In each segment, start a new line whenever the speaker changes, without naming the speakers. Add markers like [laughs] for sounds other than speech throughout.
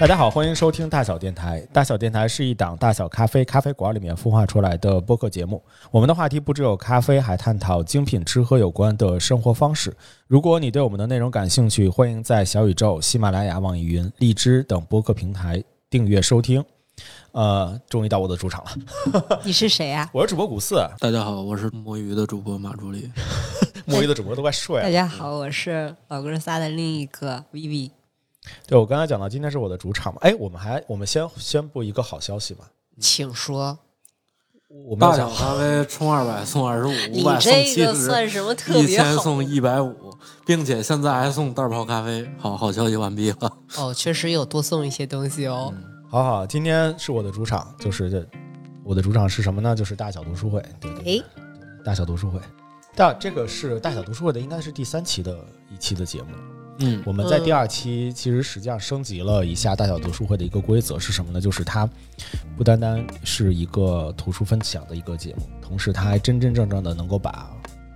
大家好，欢迎收听大小电台。大小电台是一档大小咖啡咖啡馆里面孵化出来的播客节目。我们的话题不只有咖啡，还探讨精品吃喝有关的生活方式。如果你对我们的内容感兴趣，欢迎在小宇宙、喜马拉雅、网易云、荔枝等播客平台订阅收听。呃，终于到我的主场了，
你是谁啊？
我是主播古四，
大家好，我是摸鱼的主播马助理。[laughs]
摸鱼的主播都快睡了。
大家好，我是老哥仨的另一个 Vivi。
对，我刚才讲到今天是我的主场嘛，哎，我们还我们先宣布一个好消息吧，
请说。
我们
大小咖啡充二百送二十五，
你
五百送
这
七十，
个算什么特
一
别好？
千送一百五，并且现在还送袋泡咖啡。好好消息完毕了。
哦，确实有多送一些东西哦。
好好，今天是我的主场，就是这我的主场是什么呢？就是大小读书会，对对对，大小读书会。大这个是大小读书会的，应该是第三期的一期的节目。
嗯，
我们在第二期其实实际上升级了一下大小读书会的一个规则是什么呢？就是它不单单是一个图书分享的一个节目，同时它还真真正正的能够把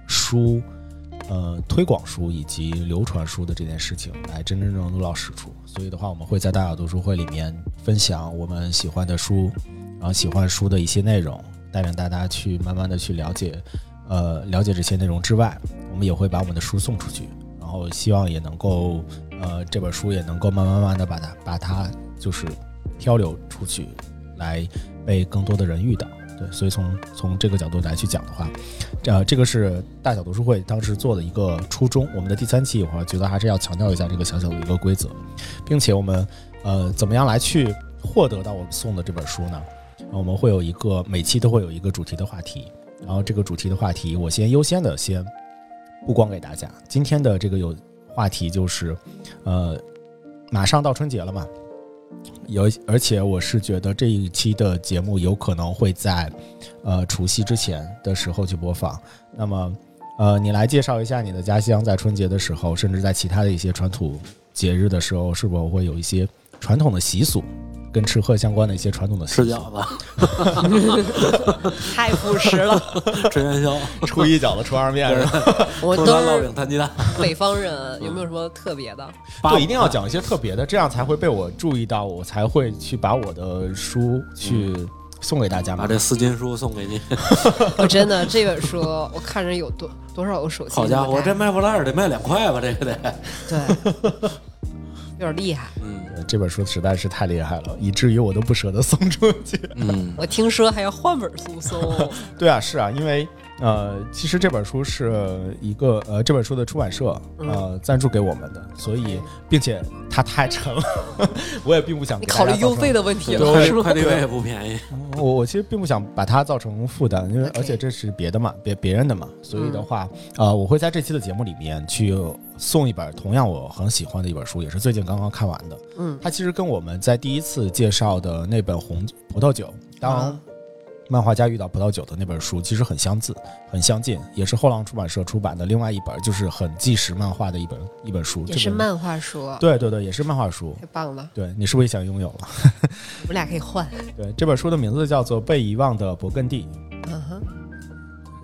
书，呃，推广书以及流传书的这件事情来真真正正落到实处。所以的话，我们会在大小读书会里面分享我们喜欢的书，然后喜欢书的一些内容，带领大家去慢慢的去了解，呃，了解这些内容之外，我们也会把我们的书送出去。然后希望也能够，呃，这本书也能够慢慢慢的把它把它就是漂流出去，来被更多的人遇到。对，所以从从这个角度来去讲的话，呃，这个是大小读书会当时做的一个初衷。我们的第三期，我觉得还是要强调一下这个小小的一个规则，并且我们呃怎么样来去获得到我们送的这本书呢？我们会有一个每期都会有一个主题的话题，然后这个主题的话题，我先优先的先不光给大家。今天的这个有话题就是，呃，马上到春节了嘛，有而且我是觉得这一期的节目有可能会在呃除夕之前的时候去播放。那么，呃，你来介绍一下你的家乡在春节的时候，甚至在其他的一些传统节日的时候，是否会有一些传统的习俗，跟吃喝相关的一些传统的？
吃饺子，[laughs]
太朴实了，[laughs]
吃元宵，
初一饺子，初二面是吧？
我都是
烙饼摊鸡蛋。
北方人，有没有什么特别的？
对，一定要讲一些特别的，这样才会被我注意到，我才会去把我的书去送给大家
把。这四斤书送给你。[laughs]
我真的这本书，我看着有多多少个手机。
好家伙，这卖破烂得卖两块吧？这个得。
对，有点厉害。
嗯
呃这本书实在是太厉害了，以至于我都不舍得送出去。
嗯，
我听说还要换本书送。[laughs]
对啊，是啊，因为呃，其实这本书是一个呃，这本书的出版社呃赞助给我们的，所以并且它太沉了，[laughs] 我也并不想
你考虑邮费。的问题
对
了，是吗？
快递费也不便宜。
我我其实并不想把它造成负担，因为而且这是别的嘛，别别人的嘛，所以的话，呃，我会在这期的节目里面去送一本同样我很喜欢的一本书，也是最近刚刚看完的。
嗯，
它其实跟我们在第一次介绍的那本红葡萄酒，当
啊
漫画家遇到葡萄酒的那本书，其实很相似，很相近，也是后浪出版社出版的另外一本，就是很纪实漫画的一本一本书。
也是漫画书，
对对对，也是漫画书。
太棒了，
对你是不是也想拥有了？
我们俩可以换。[laughs]
对，这本书的名字叫做《被遗忘的勃艮第》，
嗯哼，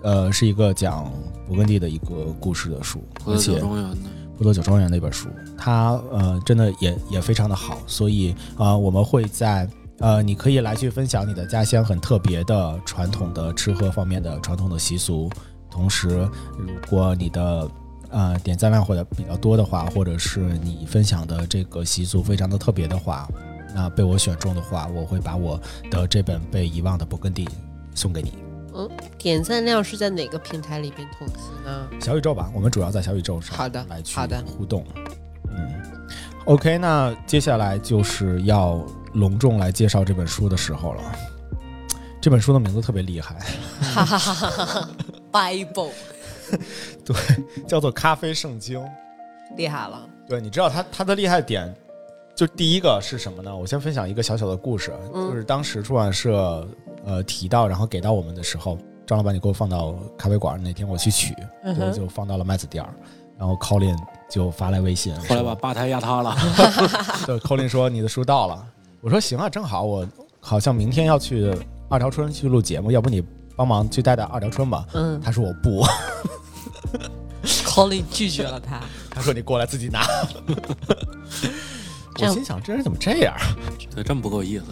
呃，是一个讲勃艮第的一个故事的书，
葡萄酒
而且
庄园的。
葡萄酒庄园的一本书，它呃真的也也非常的好，所以呃我们会在呃你可以来去分享你的家乡很特别的传统的吃喝方面的传统的习俗，同时如果你的呃点赞量或者比较多的话，或者是你分享的这个习俗非常的特别的话，那被我选中的话，我会把我的这本被遗忘的勃艮第送给你。
嗯点赞量是在哪个平台里边统计呢？
小宇宙吧，我们主要在小宇宙上
好的
来去互动。嗯，OK，那接下来就是要隆重来介绍这本书的时候了。这本书的名字特别厉害，
哈哈哈哈哈！Bible [laughs] 对
叫做《咖啡圣经》。
厉害了，
对，你知道它它的厉害点，就第一个是什么呢？我先分享一个小小的故事，
嗯
就是当时出版社呃提到，然后给到我们的时候，张老板你给我放到咖啡馆，哪天我去取，就
嗯哼
就放到了麦子店儿，然后 Colin 就发来微信，
后来把吧台压塌了。
对，Colin 说你的书到了，我说行啊，正好我好像明天要去二条村去录节目，要不你帮忙去带带二条村吧？
嗯
他说我不，，[laughs]
Colin 拒绝了他。
他说你过来自己拿。我心想这人怎么这样？
对，这么不够意思。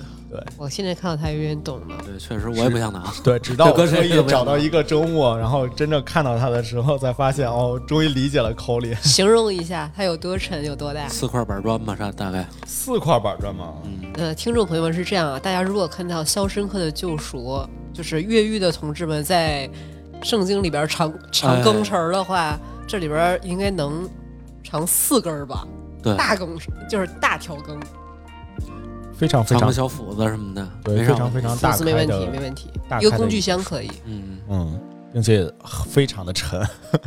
我现在看到他有点懂了。
对，确实我也不想拿。
对，直到
这搁
我特意
谁都不一样
找到一个周末，然后真正看到他的时候，才发现哦，终于理解了口里 [laughs]
形容一下他有多沉，有多大？
四块板砖吧，啥大概？
四块板砖吗？
嗯，
呃，听众朋友们是这样啊，大家如果看到《肖申克的救赎》，就是越狱的同志们在圣经里边尝尝羹匙儿的话，这里边应该能尝四根儿吧？
对，
大羹匙就是大条羹，
非常非常
小斧子什么的，
对，非常非常大开
子没问题，没，问题
大。
一个工具箱可以。
嗯，
嗯，并且非常的沉，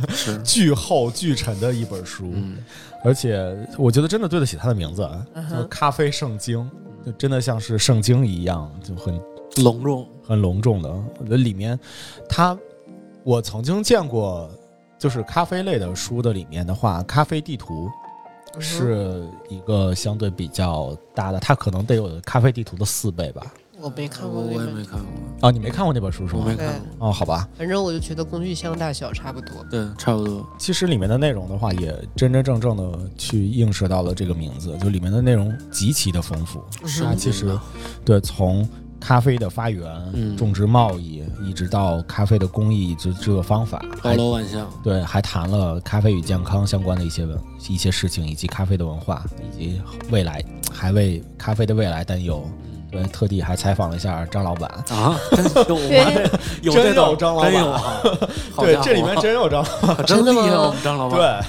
是，[laughs]
巨厚巨沉的一本书，
嗯，
而且我觉得真的对得起它的名字，叫《咖啡圣经》，就真的像是圣经一样，就很
隆重。
很隆重的。我觉得里面，它我曾经见过，就是咖啡类的书的里面的话，咖啡地图是一个相对比较大的，它可能得有咖啡地图的四倍吧。
我没看过
我也没看过，
啊，你没看过那本书是吗
我没？看过。
哦，好吧。
反正我就觉得工具箱大小差不多。
对，差不多。
其实里面的内容的话，也真真正正的去映射到了这个名字，就里面的内容极其的丰富。
是
啊其实对从咖啡的发源、
嗯
种植贸易，一直到咖啡的工艺制制作方法，
包
还
罗万象。
对还谈了咖啡与健康相关的一些文一些事情，以及咖啡的文化，以及未来，还为咖啡的未来担忧。对，特地还采访了一下张老板。
啊，真有吗？有
真
这种
有张老板对这里面真有张。
老板 [laughs]
真的吗
厉害，张老板
对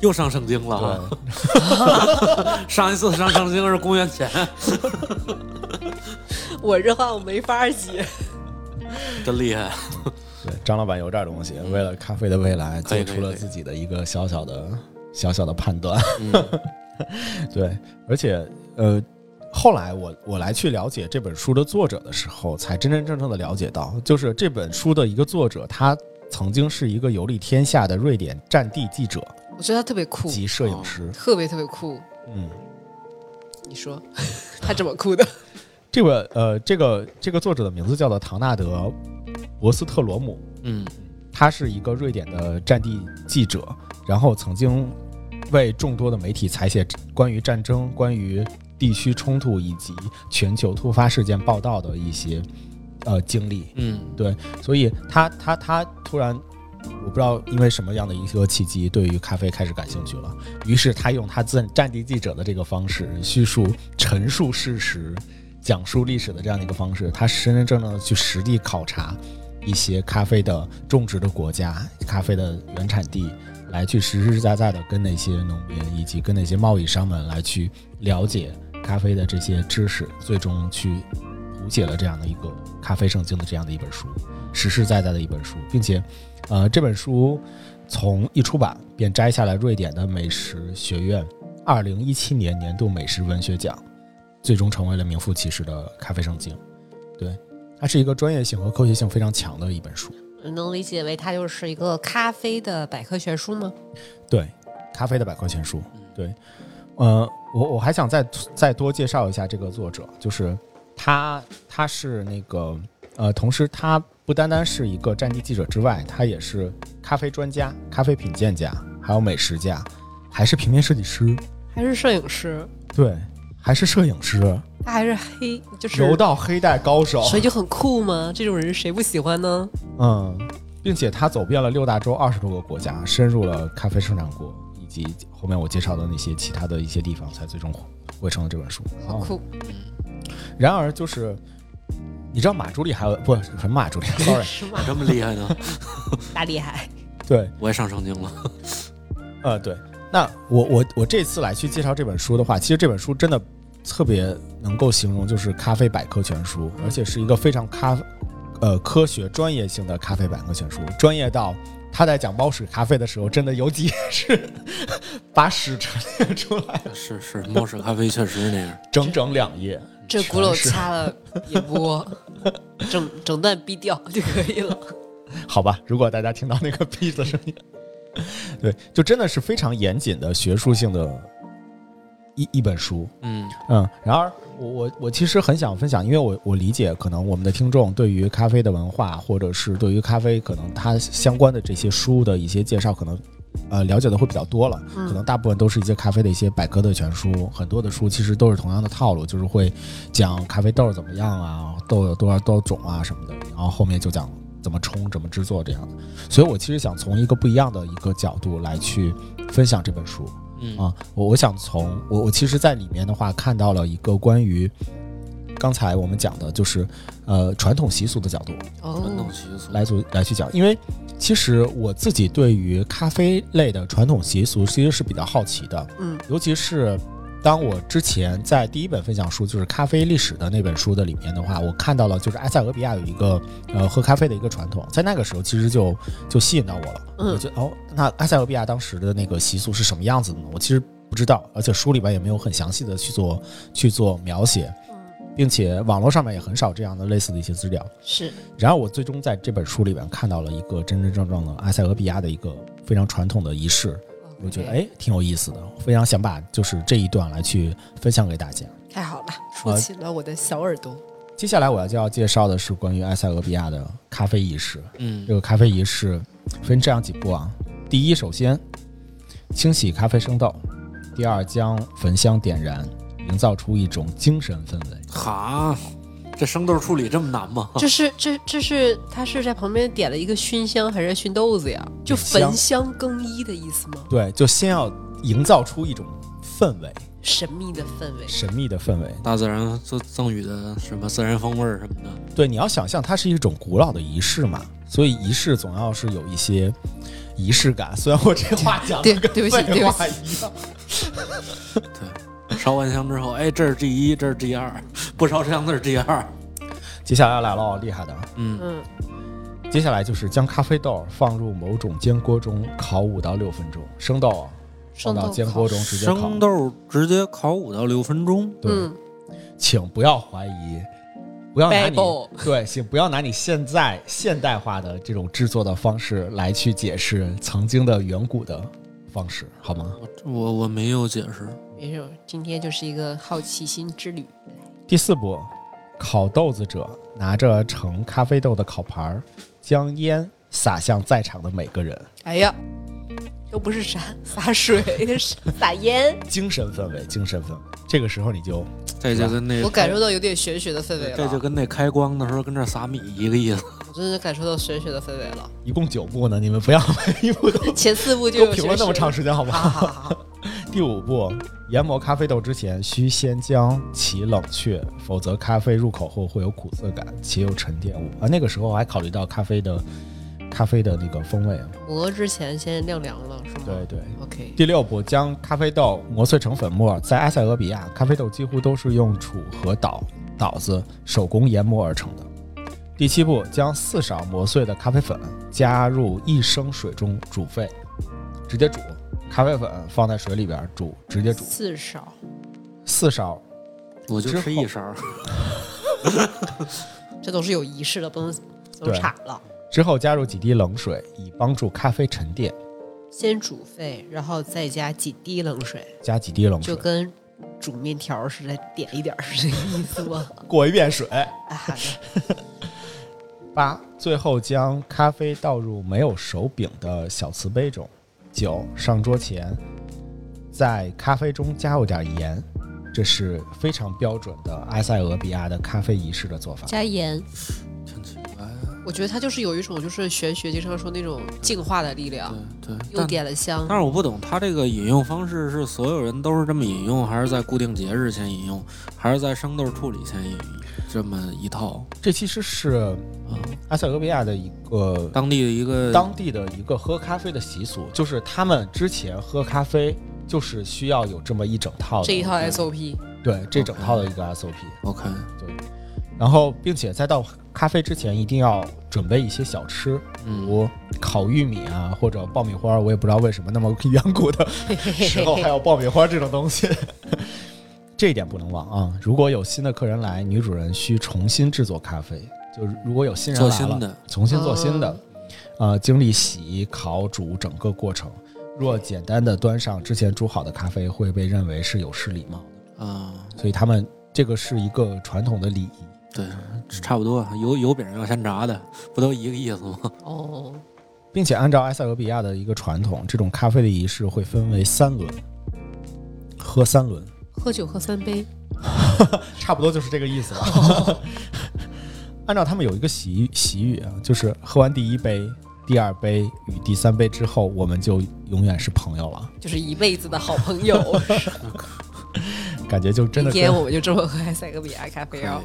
又上圣经了 [laughs] 上一次上圣经是公元前，[laughs]
我这话我没法接。
真厉害。
对，张老板有点东西，为了咖啡的未来，做出了自己的一个小小的小小的判断。
嗯。[laughs]
对，而且呃，后来我我来去了解这本书的作者的时候，才真真正正的了解到，就是这本书的一个作者，他曾经是一个游历天下的瑞典战地记者
我觉得他特别酷，
及摄影师。
特别特别酷。
嗯，
你说他怎么酷的？[laughs]
这个呃，这个这个作者的名字叫做唐纳德·博斯特罗姆。
嗯
他是一个瑞典的战地记者，然后曾经为众多的媒体采写关于战争、关于地区冲突以及全球突发事件报道的一些呃经历。
嗯对
所以他他他突然，我不知道因为什么样的一个契机，对于咖啡开始感兴趣了。于是他用他自战地记者的这个方式，叙述、陈述事实、讲述历史的这样的一个方式，他真真正正的去实地考察一些咖啡的种植的国家、咖啡的原产地，来去实实在在的跟那些农民以及跟那些贸易商们来去了解咖啡的这些知识，最终去谱写了这样的一个《咖啡圣经》的这样的一本书，实实在在的一本书，并且，呃，这本书从一出版便摘下了瑞典的美食学院二零一七年年度美食文学奖，最终成为了名副其实的《咖啡圣经》。对，它是一个专业性和科学性非常强的一本书。
能理解为它就是一个咖啡的百科全书吗？
对，咖啡的百科全书。对，呃，我我还想再再多介绍一下这个作者，就是他他是那个呃，同时他不单单是一个战地记者之外，他也是咖啡专家、咖啡品鉴家，还有美食家，还是平面设计师，
还是摄影师？
对，还是摄影师，
他还是黑，就是
柔道黑带高手。
所以就很酷吗？这种人谁不喜欢呢？
嗯，并且他走遍了六大洲二十多个国家，深入了咖啡生产国以及后面我介绍的那些其他的一些地方，才最终汇成了这本书。
好酷！
然而，就是你知道马朱丽还有不什么马朱丽？[laughs] Sorry，
是吗？
这么厉害呢？[laughs]
大厉害！
对，
我也上圣经了。[laughs]
呃，对。那我我我这次来去介绍这本书的话，其实这本书真的特别能够形容，就是咖啡百科全书，而且是一个非常咖呃科学专业性的咖啡百科全书，专业到他在讲猫屎咖啡的时候，真的有几页 [laughs] 是把屎陈列出来，[laughs]
是是，猫屎咖啡确实是那样。
整整两页。
这轱辘掐了也不，[laughs] 整整段逼掉就可以了。
好吧，如果大家听到那个逼的声音，对，就真的是非常严谨的学术性的一一本书。
嗯
嗯，然而我我我其实很想分享，因为我我理解可能我们的听众对于咖啡的文化，或者是对于咖啡可能它相关的这些书的一些介绍，可能呃了解的会比较多了，
嗯
可能大部分都是一些咖啡的一些百科的全书，很多的书其实都是同样的套路，就是会讲咖啡豆怎么样啊，豆有多少多少种啊什么的，然后后面就讲怎么冲、怎么制作这样的。所以我其实想从一个不一样的一个角度来去分享这本书。
嗯。
啊，我我想从我我其实，在里面的话看到了一个关于刚才我们讲的，就是呃传统习俗的角度
传统
哦，
习俗
来做来去讲，因为其实我自己对于咖啡类的传统习俗其实是比较好奇的，
嗯。
尤其是当我之前在第一本分享书就是咖啡历史的那本书的里面的话，我看到了就是埃塞俄比亚有一个呃喝咖啡的一个传统，在那个时候其实就就吸引到我了。
嗯
我觉得哦，那埃塞俄比亚当时的那个习俗是什么样子的呢？我其实不知道，而且书里边也没有很详细的去做去做描写，
嗯，
并且网络上面也很少这样的类似的一些资料。
是
然后我最终在这本书里边看到了一个真真正正的埃塞俄比亚的一个非常传统的仪式，我觉得哎挺有意思的，非常想把就是这一段来去分享给大家。
太好了，竖起了我的小耳朵。
接下来我要就要介绍的是关于埃塞俄比亚的咖啡仪式。
嗯
这个咖啡仪式分这样几步啊：第一，首先清洗咖啡生豆；第二，将焚香点燃，营造出一种精神氛围。
哈，这生豆处理这么难吗？
这是这这是他是在旁边点了一个熏香还是熏豆子呀？就焚香更衣的意思吗？
对，就先要营造出一种氛围，
神秘的氛围。
神秘的氛围。
大自然赠赠予的什么自然风味儿什么的，
对，你要想象它是一种古老的仪式嘛，所以仪式总要是有一些仪式感。[laughs] 虽然我这话讲
对
的跟
对不起
废话一样，[laughs]
烧完香之后，哎，这是 G 一，这是 G 二，不烧香的是 G 二。
接下来来了，厉害的。
嗯，
嗯，
接下来就是将咖啡豆放入某种煎锅中烤五到六分钟，生豆啊放到煎锅中直接烤
生。豆直接烤五到六分钟。
对，
嗯，
请不要怀疑，不要拿你对，请不要拿你现在现代化的这种制作的方式来去解释曾经的远古的方式，好吗？
我我我没有解释。
没有，今天就是一个好奇心之旅。
第四步，烤豆子者拿着盛咖啡豆的烤盘儿，将烟洒向在场的每个人，
哎呀，又不是洒洒水，[laughs] 是撒烟。
精神氛围，精神氛围。这个时候你就
这就跟那
我感受到有点玄学的氛围了，
这就跟那开光的时候跟这撒米一个意思。
我真的感受到玄学的氛围了。
一共九步呢，你们不要每 [laughs] 一步都
前四步就有
都评论那么长时间，好不
好
好？
好好好，
第五步，研磨咖啡豆之前，需先将其冷却，否则咖啡入口后会有苦涩感，且有沉淀物。啊，那个时候我还考虑到咖啡的咖啡的那个风味啊。
磨之前先晾凉了，是吗？
对对。
OK，
第六步，将咖啡豆磨碎成粉末。在埃塞俄比亚，咖啡豆几乎都是用杵和捣捣子手工研磨而成的。第七步，将四勺磨碎的咖啡粉加入一升水中煮沸，直接煮。咖啡粉放在水里边煮，直接煮。
四勺，
四勺，
我就吃一勺。[laughs]
这都是有仪式的，不能
走
岔了。
之后加入几滴冷水，以帮助咖啡沉淀。
先煮沸，然后再加几滴冷水，
加几滴冷水，
就跟煮面条似的，点一点儿是这个意思吗？[laughs]
过一遍水。
啊，好的，[laughs]
八，最后将咖啡倒入没有手柄的小瓷杯中。九，上桌前，在咖啡中加入点盐，这是非常标准的埃塞俄比亚的咖啡仪式的做法。
加盐。
挺奇怪的。
我觉得它就是有一种就是玄学经常说那种净化的力量，
对对，
又
但
点了香，
但是我不懂，它这个饮用方式是所有人都是这么饮用，还是在固定节日前饮用，还是在生豆处理前饮用？这么一套
这其实是
啊，
埃塞俄比亚的一个
当地的一个
当地的一个喝咖啡的习俗，就是他们之前喝咖啡就是需要有这么一整套的
这一套 SOP，
对这整套的一个 SOP。
OK，对
然后，并且在倒咖啡之前，一定要准备一些小吃，如烤玉米啊，或者爆米花。我也不知道为什么那么远古的 [laughs] 时候还有爆米花这种东西。这一点不能忘啊！如果有新的客人来，女主人需重新制作咖啡。就是如果有新人来了，
做新的，
重新做新的，呃，经历洗、烤、煮整个过程。若简单的端上之前煮好的咖啡，会被认为是有失礼貌的。
啊，
所以他们这个是一个传统的礼仪。
对，差不多，油油饼要先炸的，不都一个意思吗？
哦，
并且按照埃塞俄比亚的一个传统，这种咖啡的仪式会分为三轮，喝三轮，
喝酒喝三杯，[laughs]
差不多就是这个意思吧。[laughs] 按照他们有一个习习语啊，就是喝完第一杯、第二杯与第三杯之后，我们就永远是朋友了，
就是一辈子的好朋友。[laughs]
感觉就真的
一天我们就这么喝埃塞俄比亚咖啡哦。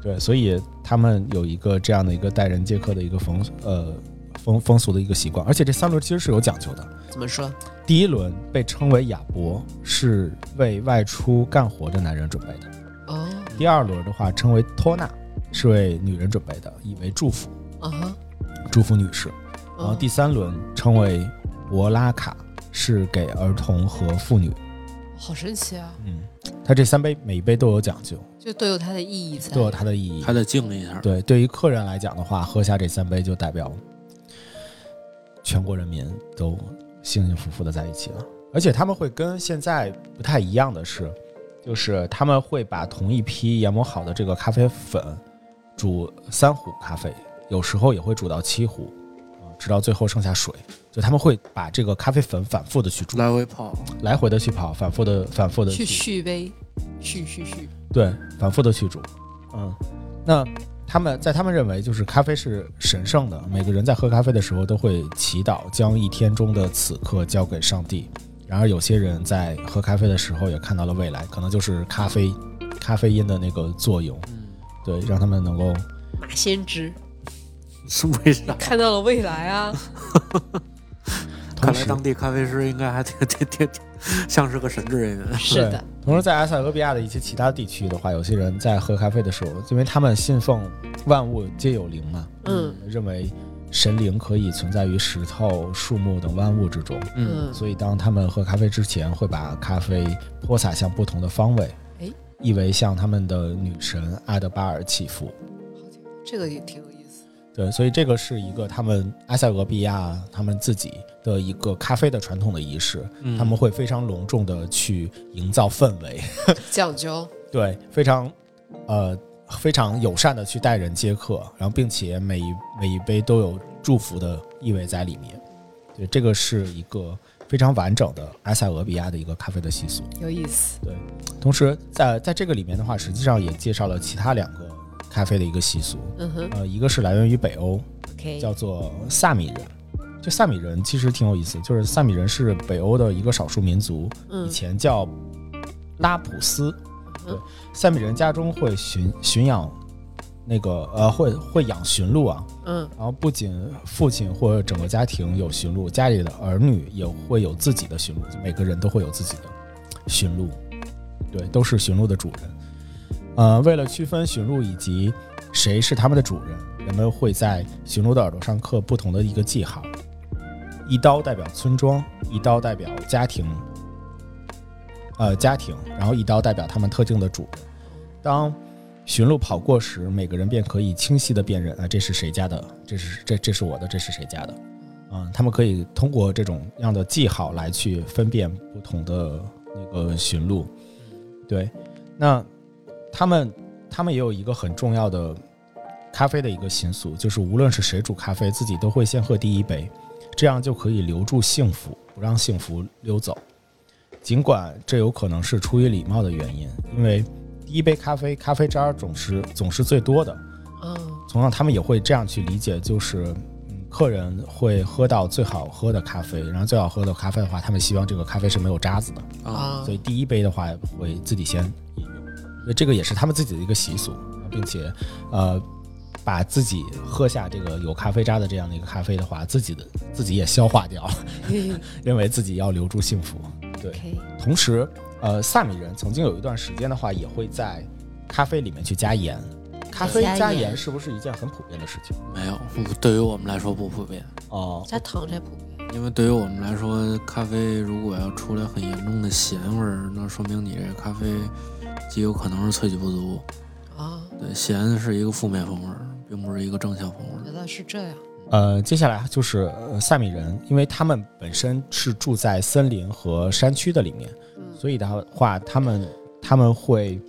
对，所以他们有一个这样的一个待人接客的一个风呃风风俗的一个习惯，而且这三轮其实是有讲究的。
怎么说？
第一轮被称为亚伯，是为外出干活的男人准备的；
哦，
第二轮的话称为托纳，是为女人准备的，以为祝福，
啊哈，
祝福女士。然后
嗯
第三轮称为博拉卡，是给儿童和妇女。
好神奇啊！
嗯，它这三杯每一杯都有讲究，
就都有它的意义在，
都有它的意义。
还得敬一下。
对，对于客人来讲的话，喝下这三杯就代表全国人民都幸幸福福的在一起了。而且他们会跟现在不太一样的是，就是他们会把同一批研磨好的这个咖啡粉煮三壶咖啡，有时候也会煮到七壶，啊，直到最后剩下水。就他们会把这个咖啡粉反复的去煮，
来回泡，
来回的去跑，反复的反复的
去续杯，续续续。
对，反复的去煮。嗯，那他们在他们认为，就是咖啡是神圣的，每个人在喝咖啡的时候都会祈祷，将一天中的此刻交给上帝。然而，有些人在喝咖啡的时候也看到了未来，可能就是咖啡咖啡因的那个作用，
嗯，
对，让他们能够
马先知
是为啥？
看到了未来啊！[laughs]
看来当地咖啡师应该还挺挺挺挺像是个神职人。员。[laughs]
是的，
同时，在埃塞俄比亚的一些其他地区的话，有些人在喝咖啡的时候，因为他们信奉万物皆有灵嘛，
嗯。
认为神灵可以存在于石头、树木等万物之中，
嗯，
嗯，
所以当他们喝咖啡之前，会把咖啡泼洒向不同的方位，
哎，
意为向他们的女神阿德巴尔祈福。
这个也挺有意思。
对，所以这个是一个他们埃塞俄比亚他们自己的一个咖啡的传统的仪式，
嗯
他们会非常隆重的去营造氛围，[laughs]
讲究，
对，非常呃非常友善的去待人接客，然后并且每一每一杯都有祝福的意味在里面。对，这个是一个非常完整的埃塞俄比亚的一个咖啡的习俗。
有意思。
对同时在在这个里面的话，实际上也介绍了其他两个咖啡的一个习俗，
嗯哼
呃，一个是来源于北欧，叫做萨米人。就萨米人其实挺有意思，就是萨米人是北欧的一个少数民族，以
嗯
前叫拉普斯。对
嗯，
萨米人家中会驯驯养那个呃会会养驯鹿啊，
嗯
然后不仅父亲或者整个家庭有驯鹿，家里的儿女也会有自己的驯鹿，就每个人都会有自己的驯鹿，对，都是驯鹿的主人。呃，为了区分驯鹿以及谁是他们的主人，人们会在驯鹿的耳朵上刻不同的一个记号，一刀代表村庄，一刀代表家庭，呃家庭，然后一刀代表他们特定的主人。当驯鹿跑过时，每个人便可以清晰的辨认啊，这是谁家的，这是这这是我的，这是谁家的。嗯，他们可以通过这种样的记号来去分辨不同的那个驯鹿。对，那他们他们也有一个很重要的咖啡的一个习俗，就是无论是谁煮咖啡，自己都会先喝第一杯，这样就可以留住幸福，不让幸福溜走。尽管这有可能是出于礼貌的原因，因为第一杯咖啡，咖啡渣总是总是最多的。
嗯
同样，他们也会这样去理解，就是嗯，客人会喝到最好喝的咖啡，然后最好喝的咖啡的话，他们希望这个咖啡是没有渣子的，
啊，
啊
所以第一杯的话会自己先饮用，所以这个也是他们自己的一个习俗，并且呃，把自己喝下这个有咖啡渣的这样的一个咖啡的话，自己的自己也消化掉，[laughs] 认为自己要留住幸福。对同时，呃，萨米人曾经有一段时间的话，也会在咖啡里面去加盐。咖啡
加盐
是不是一件很普遍的事情？
没有，不对于我们来说不普遍，
哦，
加糖才普遍。
因为对于我们来说，咖啡如果要出来很严重的咸味儿，那说明你这咖啡极有可能是萃取不足。
啊，
对，咸是一个负面风味儿，并不是一个正向风味儿。
原来是这样。
呃，接下来就是呃萨米人，因为他们本身是住在森林和山区的里面，
嗯
所以的话，他们他们会，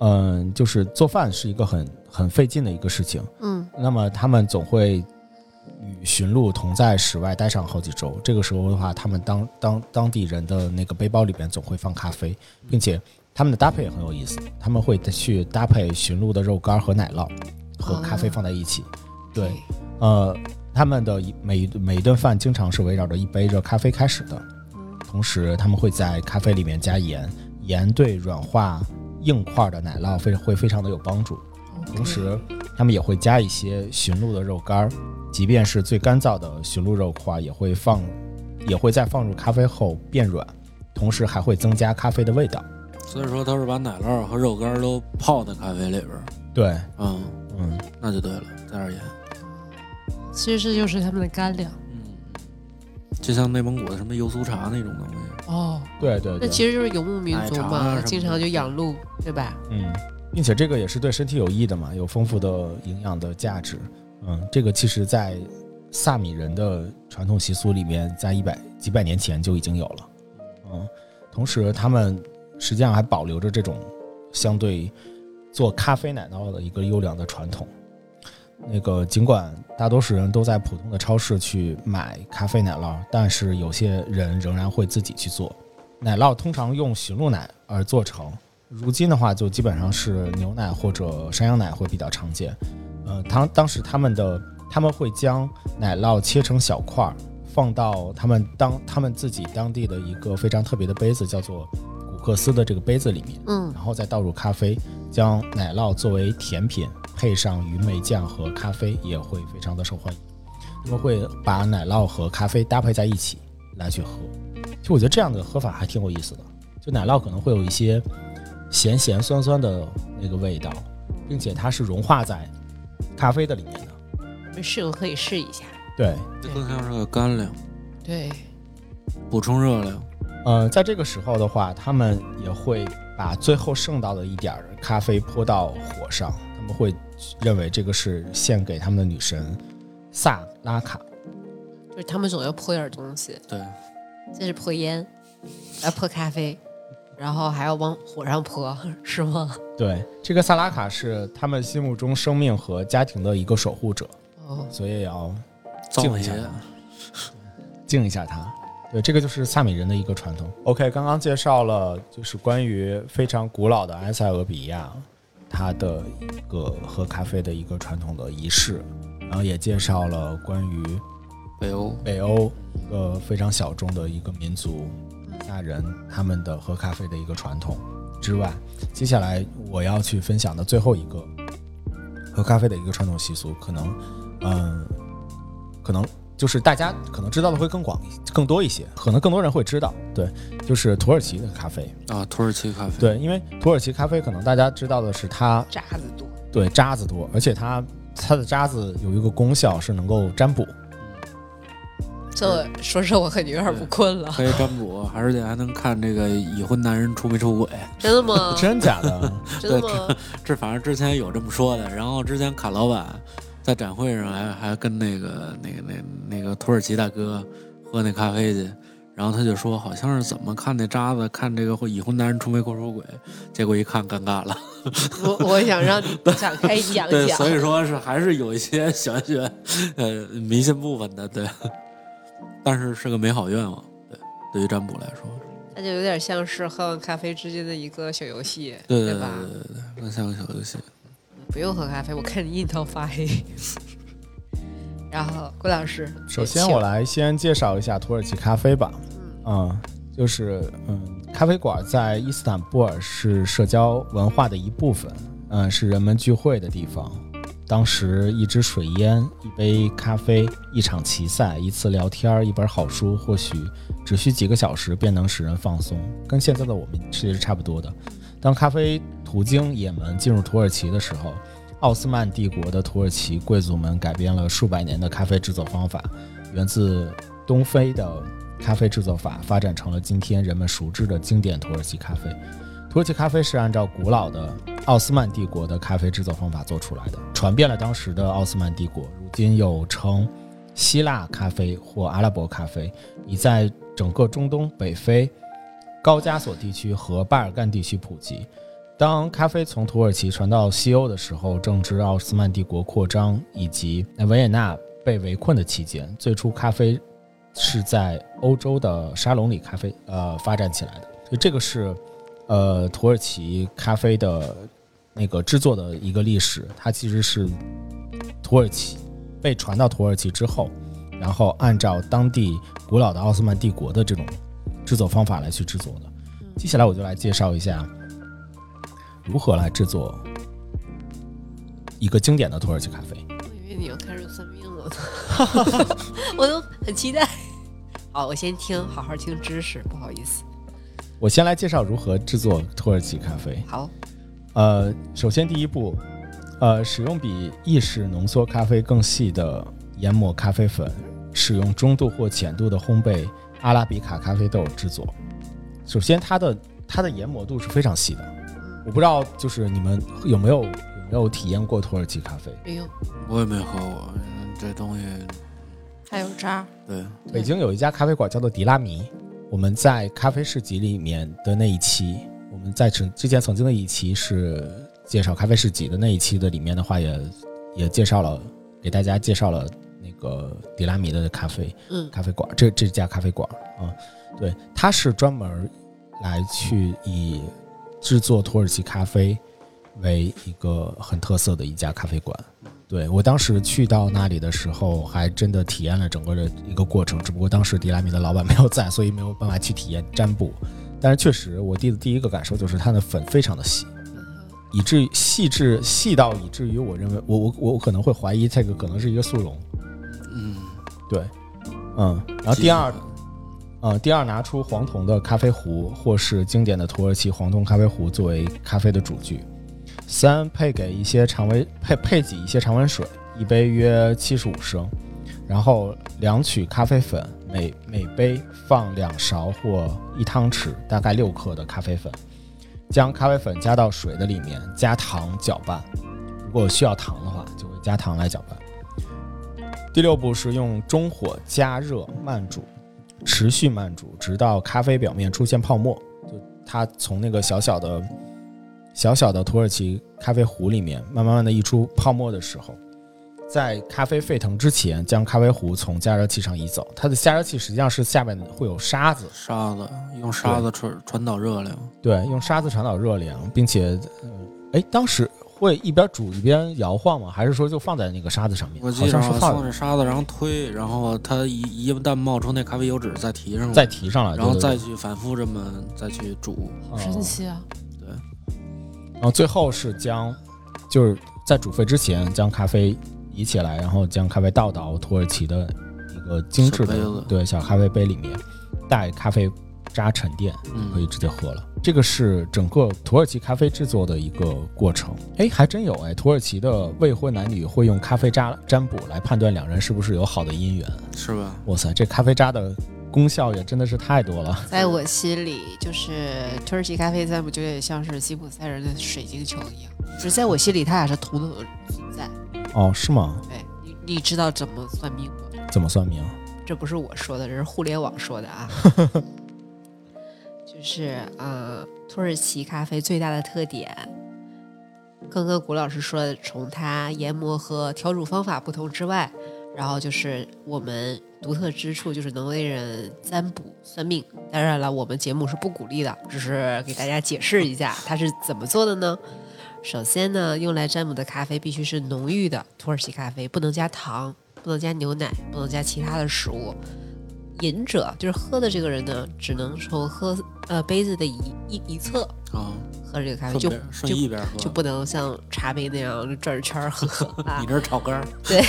嗯、就是做饭是一个很很费劲的一个事情。
嗯
那么他们总会与驯鹿同在室外待上好几周。这个时候的话，他们当当当地人的那个背包里边总会放咖啡，并且他们的搭配也很有意思，他们会去搭配驯鹿的肉干和奶酪和咖啡放在一起。对，呃，他们的一每一每一顿饭经常是围绕着一杯热咖啡开始的，同时他们会在咖啡里面加盐，盐对软化硬块的奶酪非会非常的有帮助。同时，他们也会加一些驯鹿的肉干儿，即便是最干燥的驯鹿肉块，也会放，也会在放入咖啡后变软，同时还会增加咖啡的味道。
所以说他是把奶酪和肉干都泡在咖啡里边儿。
对，
嗯，
嗯，
那就对了，加点盐。
其实这就是他们的干粮
嗯，就像内蒙古的什么油酥茶那种东西。
哦。那
对对那，
其实就是游牧民族嘛，经常就养鹿，对吧？
嗯，并且这个也是对身体有益的嘛，有丰富的营养的价值。嗯，这个其实在萨米人的传统习俗里面，在一百几百年前就已经有了。嗯，同时他们实际上还保留着这种相对做咖啡奶酪的一个优良的传统。那个尽管大多数人都在普通的超市去买咖啡奶酪，但是有些人仍然会自己去做。奶酪通常用驯鹿奶而做成，如今的话就基本上是牛奶或者山羊奶会比较常见。呃，当当时他们的他们会将奶酪切成小块儿，放到他们当他们自己当地的一个非常特别的杯子，叫做克斯的这个杯子里面，
嗯
然后再倒入咖啡，将奶酪作为甜品，配上鱼梅酱和咖啡，也会非常的受欢迎。他们会把奶酪和咖啡搭配在一起来去喝。其实我觉得这样的喝法还挺有意思的，就奶酪可能会有一些咸咸酸酸的那个味道，并且它是融化在咖啡的里面的。
没试过可以试一下。
对，
这更像是个干粮，
对，
补充热量。
呃，在这个时候的话，他们也会把最后剩到的一点儿咖啡泼到火上，他们会认为这个是献给他们的女神萨拉卡。
就是他们总要泼点东西，
对，
这是泼烟，来泼咖啡，然后还要往火上泼，是吗？
对，这个萨拉卡是他们心目中生命和家庭的一个守护者，
哦，
所以也要敬一下他，敬一下他。对，这个就是萨米人的一个传统。OK，刚刚介绍了就是关于非常古老的埃塞俄比亚，它的一个喝咖啡的一个传统的仪式，然后也介绍了关于
北欧
北欧一个非常小众的一个民族那人他们的喝咖啡的一个传统之外，接下来我要去分享的最后一个喝咖啡的一个传统习俗，可能嗯，可能就是大家可能知道的会更广、更多一些，可能更多人会知道，对，就是土耳其的咖啡。
啊，土耳其咖啡。
对，因为土耳其咖啡可能大家知道的是它
渣子多，
对渣子多，而且它它的渣子有一个功效是能够占卜。
这说实话我感觉有点不困了，
可以占卜，而且还能看这个已婚男人出没出轨。[laughs]
真的吗？[laughs]
真假的？[laughs]
真的吗？
这反正之前有这么说的。然后之前卡老板在展会上还还跟那个那个那那个土耳其大哥喝那咖啡去，然后他就说好像是怎么看那渣子，看这个已婚男人出没出轨，结果一看尴尬了。
我我想让你展开 [laughs] 讲
对，
讲
所。以说是还是有一些玄学呃迷信部分的，对。但是是个美好愿望，对，对于占卜来说，
那就有点像是喝完咖啡之间的一个小游戏，
对对对
吧？
对对对，更像个小游戏。
不用喝咖啡，我看你印堂发黑。[laughs] 然后郭老师，
首先，我来先介绍一下土耳其咖啡吧。嗯，就是嗯，咖啡馆在伊斯坦布尔是社交文化的一部分，嗯，是人们聚会的地方。当时，一支水烟、一杯咖啡、一场棋赛、一次聊天、一本好书，或许只需几个小时便能使人放松，跟现在的我们其实是差不多的。当咖啡途经也门进入土耳其的时候，奥斯曼帝国的土耳其贵族们改变了数百年的咖啡制作方法，源自东非的咖啡制作法发展成了今天人们熟知的经典土耳其咖啡。土耳其咖啡是按照古老的奥斯曼帝国的咖啡制作方法做出来的，传遍了当时的奥斯曼帝国。如今又称希腊咖啡或阿拉伯咖啡，已在整个中东、北非、高加索地区和巴尔干地区普及。当咖啡从土耳其传到西欧的时候，正值奥斯曼帝国扩张以及维也纳被围困的期间，最初咖啡是在欧洲的沙龙里咖啡呃发展起来的，所以这个是呃土耳其咖啡的那个制作的一个历史，它其实是土耳其被传到土耳其之后，然后按照当地古老的奥斯曼帝国的这种制作方法来去制作的。接下来我就来介绍一下如何来制作一个经典的土耳其咖啡。
我以为你要开始算命了，[laughs] 我都很期待。好，我先听，好好听知识，不好意思。
我先来介绍如何制作土耳其咖啡。
好，
呃，首先第一步，呃，使用比意式浓缩咖啡更细的研磨咖啡粉，使用中度或浅度的烘焙阿拉比卡咖啡豆制作。首先，它的它的研磨度是非常细的。我不知道，就是你们有没有有没有体验过土耳其咖啡？
没有，
我也没喝过嗯这东西。
还有渣。
对，
北京有一家咖啡馆叫做迪拉米，我们在咖啡市集里面的那一期，我们在之之前曾经的一期是介绍咖啡市集的那一期的里面的话也，也介绍了给大家介绍了那个迪拉米的咖啡
嗯
咖啡馆，这这家咖啡馆啊，对，它是专门来去以制作土耳其咖啡为一个很特色的一家咖啡馆。对我当时去到那里的时候，还真的体验了整个的一个过程，只不过当时迪拉米的老板没有在，所以没有办法去体验占卜。但是确实，我弟的第一个感受就是它的粉非常的细，以至于细致细到以至于我认为我我我可能会怀疑这个可能是一个速溶。
嗯。
对，嗯，然后第二，呃，第二拿出黄铜的咖啡壶或是经典的土耳其黄铜咖啡壶作为咖啡的主具。三配给一些常温配配给一些常温水，一杯约七十五升，然后量取咖啡粉，每每杯放两勺或一汤匙，大概六克的咖啡粉，将咖啡粉加到水的里面，加糖搅拌。如果需要糖的话，就会加糖来搅拌。第六步是用中火加热慢煮，持续慢煮，直到咖啡表面出现泡沫。就它从那个小小的、小小的土耳其咖啡壶里面，慢慢慢的溢出泡沫的时候，在咖啡沸腾之前，将咖啡壶从加热器上移走。它的加热器实际上是下面会有沙子，
沙子用沙子传传导热量，
对，用沙子传导热量，并且，呃，哎，当时会一边煮一边摇晃吗？还是说就放在那个沙子上面？
我记得
是放
放着沙子，然后推，然后它一一旦冒出那咖啡油脂，再提上来，
再提上来，
然后再去反复这么再去煮。
哦
神奇啊！
对然后最后是将，就是在煮沸之前将咖啡移起来，然后将咖啡倒到土耳其的一个精致的
小杯子
对小咖啡杯里面，带咖啡渣沉淀，
嗯
可以直接喝了。这个是整个土耳其咖啡制作的一个过程。哎，还真有哎，土耳其的未婚男女会用咖啡渣占卜来判断两人是不是有好的姻缘。
是吧？
哇塞，这咖啡渣的功效也真的是太多了。
在我心里，就是土耳其咖啡占卜就有点像是吉普赛人的水晶球一样，就是在我心里，它俩是同等的存在。
哦，是吗？
对，你你知道怎么算命吗？
怎么算命？
这不是我说的，这是互联网说的啊。[laughs] 是呃，土耳其咖啡最大的特点，刚刚谷老师说，从它研磨和调煮方法不同之外，然后就是我们独特之处就是能为人占卜算命。当然了，我们节目是不鼓励的，只是给大家解释一下它是怎么做的呢？首先呢，用来占卜的咖啡必须是浓郁的土耳其咖啡，不能加糖，不能加牛奶，不能加其他的食物。饮者就是喝的这个人呢，只能从喝呃杯子的一一一侧
啊，
喝这个咖啡，就
顺便顺一边喝，
就不能像茶杯那样转着圈儿喝 [laughs] 啊
你。这是炒肝儿，
对，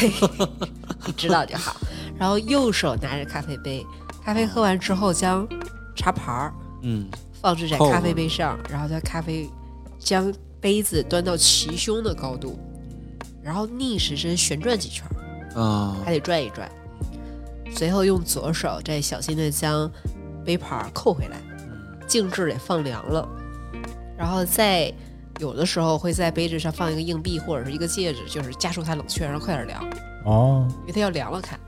[laughs] 你知道就好。然后右手拿着咖啡杯，咖啡喝完之后将茶盘儿
嗯，
放置在咖啡杯上，然后将咖啡将杯子端到齐胸的高度，然后逆时针旋转几圈儿，
啊
还，得转一转。随后用左手再小心的将杯盘儿扣回来，静置得放凉了，然后再有的时候会在杯子上放一个硬币或者是一个戒指，就是加速它冷却，让它快点凉，
哦，
因为它要凉了看。
嗯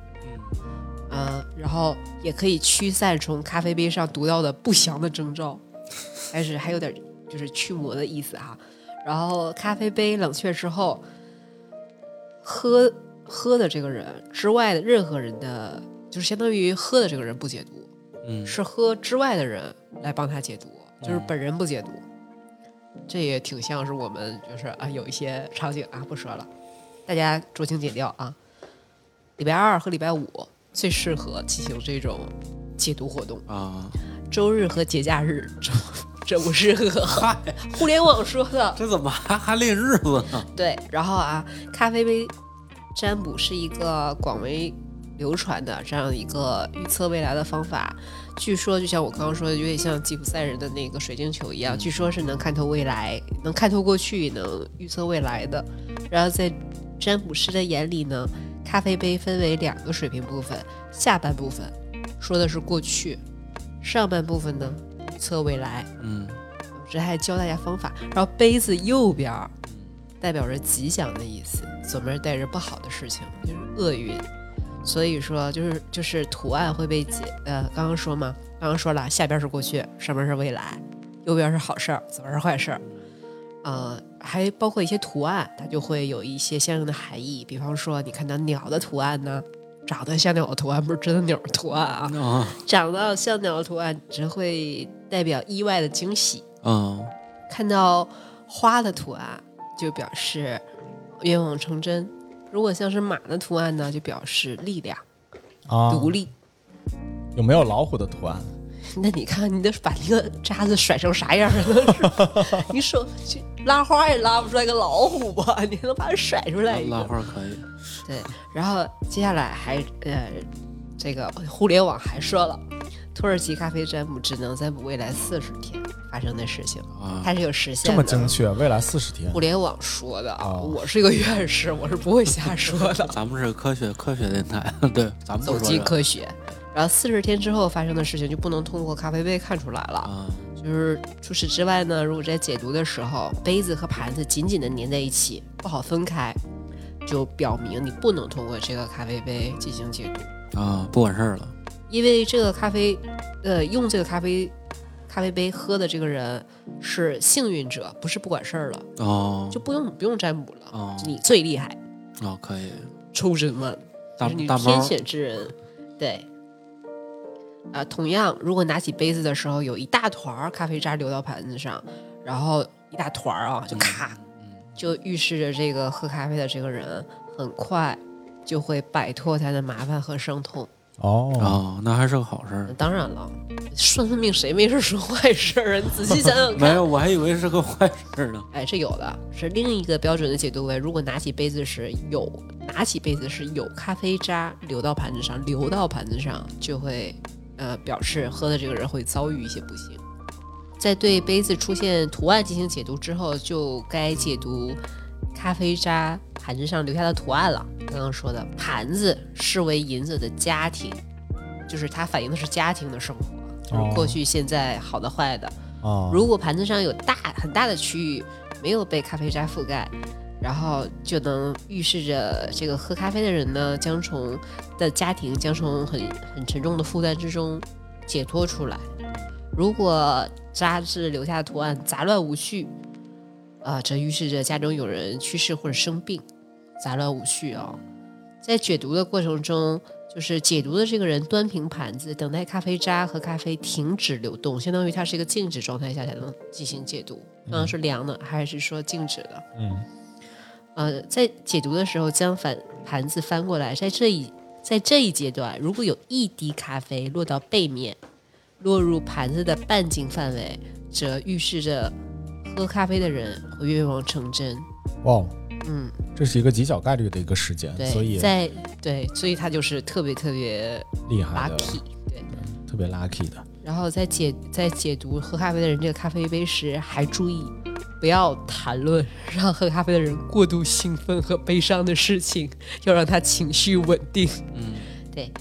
嗯，然后也可以驱散从咖啡杯上读到的不祥的征兆，还是还有点就是驱魔的意思哈。然后咖啡杯冷却之后，喝喝的这个人之外的任何人的，就是相当于喝的这个人不解毒，
嗯，
是喝之外的人来帮他解毒，就是本人不解读。这也挺像是我们就是啊，有一些场景啊，不说了，大家酌情解掉啊。礼拜二和礼拜五最适合进行这种解毒活动，
啊，
周日和节假日这这不适合。互联网说的
这怎么还还列日子呢？
对，然后啊，咖啡杯占卜是一个广为流传的这样一个预测未来的方法。据说，就像我刚刚说的，有点像吉普赛人的那个水晶球一样，据说是能看透未来，能看透过去，也能预测未来的。然后在占卜师的眼里呢，咖啡杯分为两个水平部分，下半部分说的是过去，上半部分呢预测未来。
嗯
我这还教大家方法。然后杯子右边儿代表着吉祥的意思，左边带着不好的事情，就是厄运。所以说，就是就是图案会被解，呃，刚刚说嘛，刚刚说了，下边是过去，上边是未来，右边是好事儿，左边是坏事儿。呃，还包括一些图案，它就会有一些相应的含义。比方说，你看到鸟的图案呢，长得像鸟的图案，不是真的鸟的图案啊，
啊
长得像鸟的图案只会代表意外的惊喜。
嗯
看到花的图案，就表示愿望成真；如果像是马的图案呢，就表示力量、
啊，
独立。
有没有老虎的图案？
那你看，你得把那个渣子甩成啥样儿 [laughs] 你手去拉花也拉不出来个老虎吧？你还能把它甩出来一
拉
个？
花可以，
对，然后接下来还呃，这个互联网还说了，土耳其咖啡占卜只能占卜未来四十天发生的事情，
啊
它是有时限的这。
么精确，未来四十天
互。联网说的啊，
哦
我是一个院士，我是不会瞎说的。[laughs]
咱们是科学科学电台，对，咱们不
走进科学，然后四十天之后发生的事情就不能通过咖啡杯看出来了。
啊，
就是除此之外呢，如果在解读的时候，杯子和盘子紧紧的粘在一起，不好分开，就表明你不能通过这个咖啡杯进行解读，
啊，不管事儿了，
因为这个咖啡，呃，用这个咖啡咖啡杯喝的这个人是幸运者，不是不管事儿了，
哦，
就不用不用占卜了，
哦
你最厉害
哦，可以
，，chosen one。
大
就是你
大
天
猫
选之人，对。啊、同样，如果拿起杯子的时候有一大团儿咖啡渣流到盘子上，然后一大团儿啊，就咔，就预示着这个喝咖啡的这个人很快就会摆脱他的麻烦和伤痛。
哦，
哦，那还是个好事儿。
当然了，算算命谁没事说坏事儿啊？你仔细想想看。[laughs]
没有，我还以为是个坏事儿呢。
哎，这有的是另一个标准的解读为：如果拿起杯子时有拿起杯子时有咖啡渣流到盘子上，流到盘子上就会呃表示喝的这个人会遭遇一些不幸。在对杯子出现图案进行解读之后，就该解读咖啡渣盘子上留下的图案了。刚刚说的盘子视为银子的家庭，就是它反映的是家庭的生活，就是过去、现在、好的、坏的。
哦，
如果盘子上有大很大的区域没有被咖啡渣覆盖，然后就能预示着这个喝咖啡的人呢，将从的家庭将从很很沉重的负担之中解脱出来。如果渣质留下的图案杂乱无序，啊、这预示着家中有人去世或者生病，杂乱无序啊、在解读的过程中，就是解读的这个人端平盘子，等待咖啡渣和咖啡停止流动，相当于它是一个静止状态下才能进行解读。刚刚是凉的，还是说静止的？
嗯，
呃，在解读的时候，将反盘子翻过来，在这一在这一阶段，如果有一滴咖啡落到背面，落入盘子的半径范围，则预示着喝咖啡的人会愿望成真。
哇，
嗯，
这是一个极小概率的一个事件，所以
在对，所以他就是特别特别
厉害的
，lucky。对，
特别 lucky 的。
然后在解在解读喝咖啡的人这个咖啡杯时，还注意不要谈论 [laughs] 让喝咖啡的人过度兴奋和悲伤的事情，要让他情绪稳定。
嗯，
对，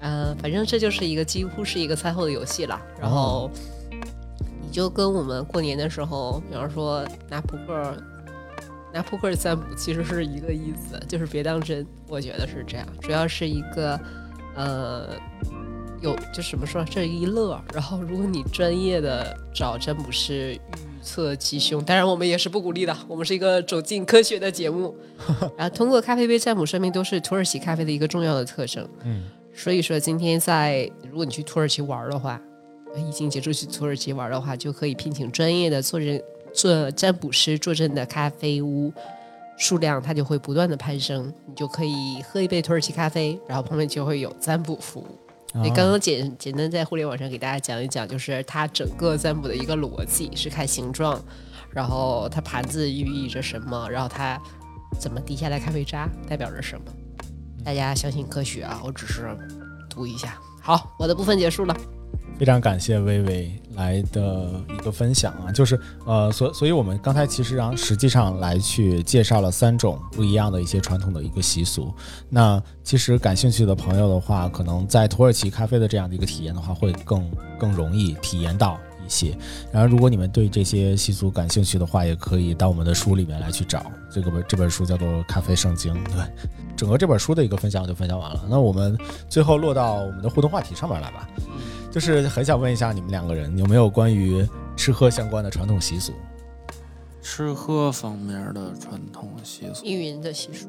嗯、反正这就是一个几乎是一个餐后的游戏了。然后你就跟我们过年的时候，比方说拿扑克。拿扑克占卜其实是一个意思，就是别当真，我觉得是这样。主要是一个，呃，有就怎么说，这一乐。然后如果你专业的找占卜师预测吉凶。当然，我们也是不鼓励的，我们是一个走进科学的节目。[laughs] 然后，通过咖啡杯占卜说明，都是土耳其咖啡的一个重要的特征。
嗯，
所以说，今天在如果你去土耳其玩的话，疫情结束去土耳其玩的话，就可以聘请专业的坐镇做占卜师坐镇的咖啡屋。数量它就会不断的攀升，你就可以喝一杯土耳其咖啡，然后旁边就会有占卜服务。
啊
你刚刚简简单在互联网上给大家讲一讲，就是它整个占卜的一个逻辑是看形状，然后它盘子寓意着什么，然后它怎么滴下来咖啡渣代表着什么。大家相信科学啊，我只是读一下。好，我的部分结束了。
非常感谢薇薇来的一个分享啊，就是呃，所所以我们刚才其实让实际上来去介绍了三种不一样的一些传统的一个习俗。那其实感兴趣的朋友的话，可能在土耳其咖啡的这样的一个体验的话，会更更容易体验到一些。然后，如果你们对这些习俗感兴趣的话，也可以到我们的书里面来去找这个本这本书叫做《咖啡圣经》。对，整个这本书的一个分享就分享完了。那我们最后落到我们的互动话题上面来吧。就是很想问一下你们两个人有没有关于吃喝相关的传统习俗？
吃喝方面的传统习俗，
依云的习俗，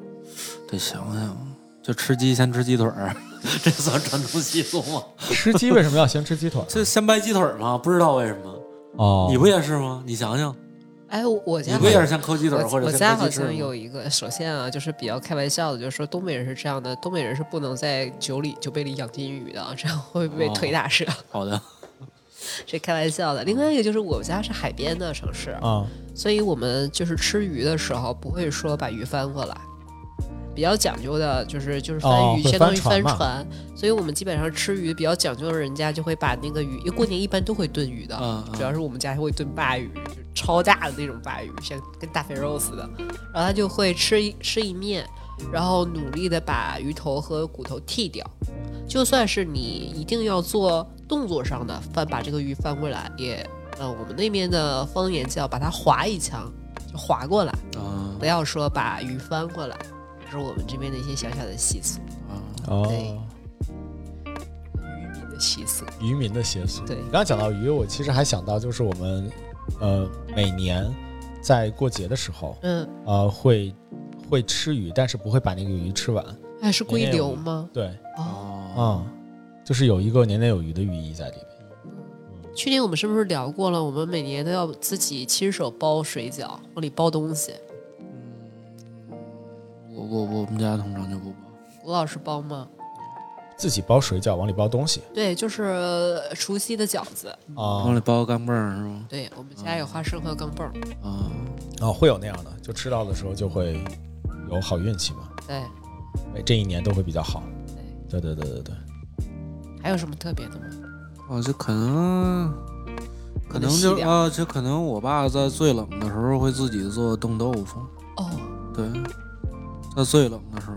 得想想，就吃鸡先吃鸡腿儿，[laughs] 这算传统习俗吗？
吃鸡为什么要先吃鸡腿？[laughs]
这先掰鸡腿儿吗？不知道为什么，
哦，
你不也是吗？你想想，
哎，我家
你不也是先抠鸡腿或
我
者
我家好？像有一个，首先啊，就是比较开玩笑的，就是说东北人是这样的，东北人是不能在酒里酒杯里养金鱼的，这样会被
哦
腿打折，
好的，[laughs]
这开玩笑的。另外一个就是我家是海边的城市，
啊，
所以我们就是吃鱼的时候不会说把鱼翻过来，比较讲究的就是就是翻鱼，
哦
相当于
翻船
所以我们基本上吃鱼比较讲究的人家就会把那个鱼，因为过年一般都会炖鱼的，主要是我们家会炖鲅鱼，就超大的那种鲅鱼，像跟大肥肉似的，然后他就会吃一吃一面，然后努力的把鱼头和骨头剔掉。就算是你一定要做动作上的翻，把这个鱼翻过来，也呃，我们那边的方言叫把它划一枪，就划过来，
啊
不要说把鱼翻过来，这是我们这边的一些小小的习俗，
啊，
对
哦，
渔民的习俗。
渔民的习俗。
对
你刚刚讲到鱼，我其实还想到就是我们呃每年在过节的时候，
嗯，
呃会会吃鱼，但是不会把那个鱼吃完。
还是归流吗？
对，
哦，
哦，
啊、就是有一个年年有余的寓意在里面。
去年我们是不是聊过了？我们每年都要自己亲手包水饺，往里包东西。
我我我们家通常就不包，
吴老师包吗？
自己包水饺，往里包东西
对，就是除夕的饺子。
啊
往里包个干蹦儿是吗？
对我们家有花生和干蹦儿。
啊，
啊，会有那样的，就吃到的时候就会有好运气嘛，
对，
每这一年都会比较好。对对对对对，
还有什么特别的吗？
哦，这可能。可能就啊，这可能我爸在最冷的时候会自己做冻豆腐，
哦，
对，在最冷的时候，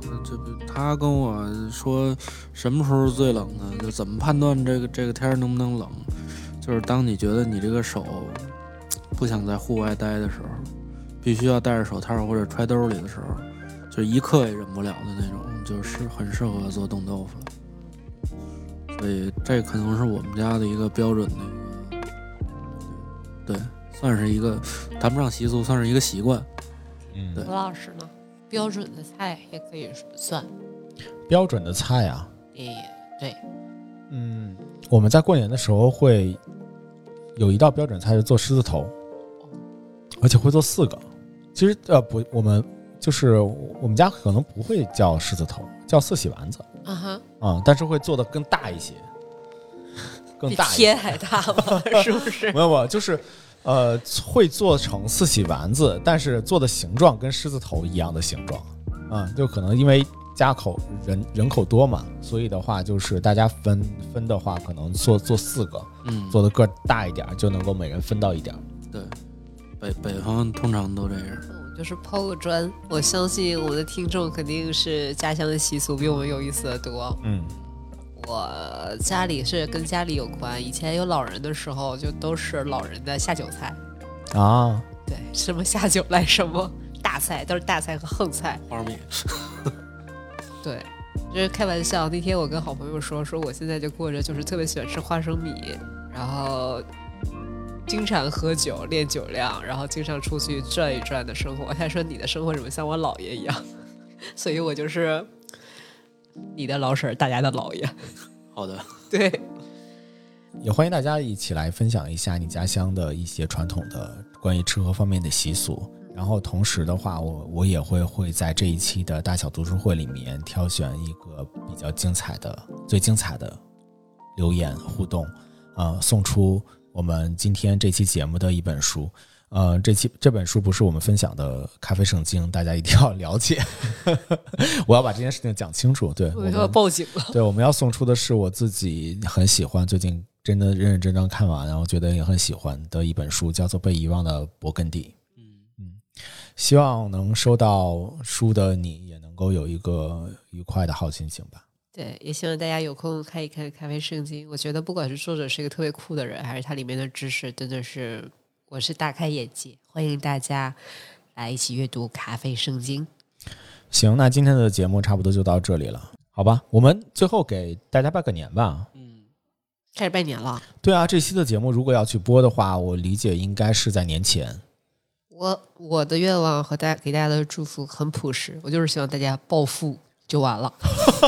他这他跟我说什么时候最冷呢？就怎么判断这个这个天儿能不能冷？就是当你觉得你这个手不想在户外待的时候，必须要戴着手套或者揣兜里的时候，就一刻也忍不了的那种，就是很适合做冻豆腐了。所以这可能是我们家的一个标准的一个，对，算是一个谈不上习俗，算是一个习惯。
嗯，
对
吴老师呢？标准的菜也可以算。
标准的菜啊，
也对，
嗯，我们在过年的时候会有一道标准菜是做狮子头，而且会做四个。其实呃不，我们就是我们家可能不会叫狮子头，叫四喜丸子
啊哈，
啊、但是会做的更大一些，更大一些。
天还大吗？[laughs] 是不是？[laughs]
没有没有，就是呃会做成四喜丸子，但是做的形状跟狮子头一样的形状，啊、就可能因为家口人人口多嘛，所以的话就是大家分分的话，可能做做四个，
嗯，
做的个儿大一点儿，就能够每人分到一点儿。
对，北北方通常都这样。
就是抛个砖，我相信我们的听众肯定是家乡的习俗比我们有意思的多。
嗯，
我家里是跟家里有关，以前有老人的时候，就都是老人的下酒菜。
啊，
对，什么下酒来什么大菜，都是大菜和横菜。
花生米，
对，就是开玩笑。那天我跟好朋友说，说我现在就过着就是特别喜欢吃花生米，然后经常喝酒、练酒量，然后经常出去转一转的生活。他说你的生活怎么像我姥爷一样？所以我就是你的老婶儿，大家的姥爷。[laughs]
好的，[laughs]
对，
也欢迎大家一起来分享一下你家乡的一些传统的关于吃喝方面的习俗。然后同时的话，我我也会会在这一期的大小读书会里面挑选一个比较精彩的、最精彩的留言互动，呃，送出我们今天这期节目的一本书。呃，这期这本书不是我们分享的《咖啡圣经》，大家一定要了解。[laughs] 我要把这件事情讲清楚。对，我
我要报警了。
对，我们要送出的是我自己很喜欢，最近真的认认真真看完，然后觉得也很喜欢的一本书，叫做《被遗忘的勃艮第》。
嗯嗯
希望能收到书的你也能够有一个愉快的好心情吧。
对，也希望大家有空看一看《咖啡圣经》。我觉得不管是作者是一个特别酷的人，还是它里面的知识，真的是我是大开眼界。欢迎大家来一起阅读《咖啡圣经》。
行，那今天的节目差不多就到这里了，好吧？我们最后给大家拜个年吧。
嗯，
开始拜年了，
对啊，这期的节目如果要去播的话，我理解应该是在年前。
我我的愿望和大家给大家的祝福很朴实，我就是希望大家暴富就完了。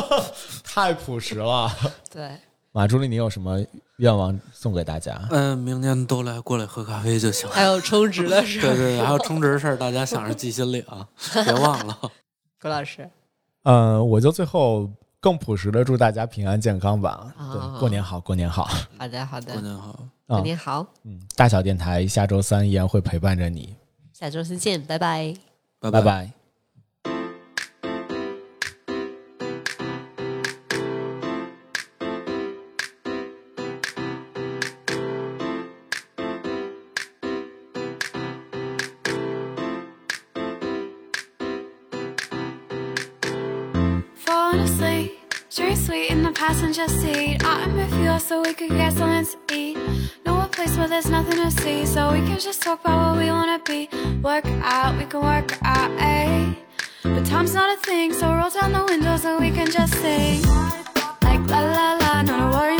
[laughs]
太朴实了。
对，
马助理，你有什么愿望送给大家？
嗯、明年都来过来喝咖啡就行了。
还有充值的事儿。
对对，对还有充值的事儿，大家想着记心里啊，[laughs] 别忘了。
郭老师，
呃，我就最后更朴实的祝大家平安健康吧。过年好，过年好。
好的好的
过，年好，
过
啊，
年好，
嗯，大小电台下周三依然会陪伴着你，
下周四见，拜拜。
拜
拜拜。
In the passenger. I'm with you so we could get something to eat. Know a place where there's nothing to see, so we can just talk about what we wanna be. Work out, we can work out, eh? But time's not a thing, so roll down the window so we can just sing. Like la la la, not a worry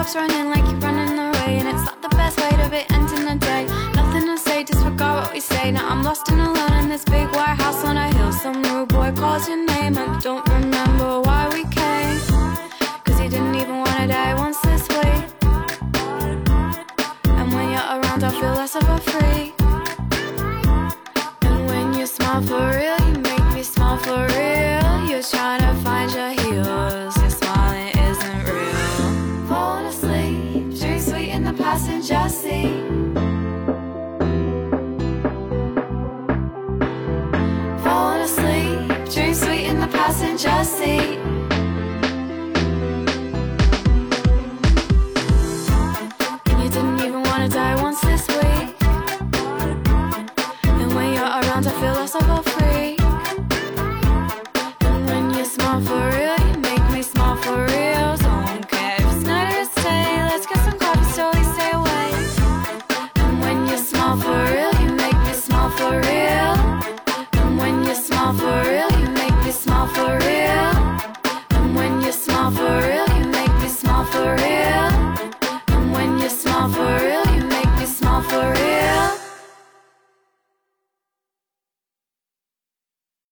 Your running like you're running away, and it's not the best way to be ending the day. Nothing to say, disregard what we say. Now I'm lost and alone in this big white say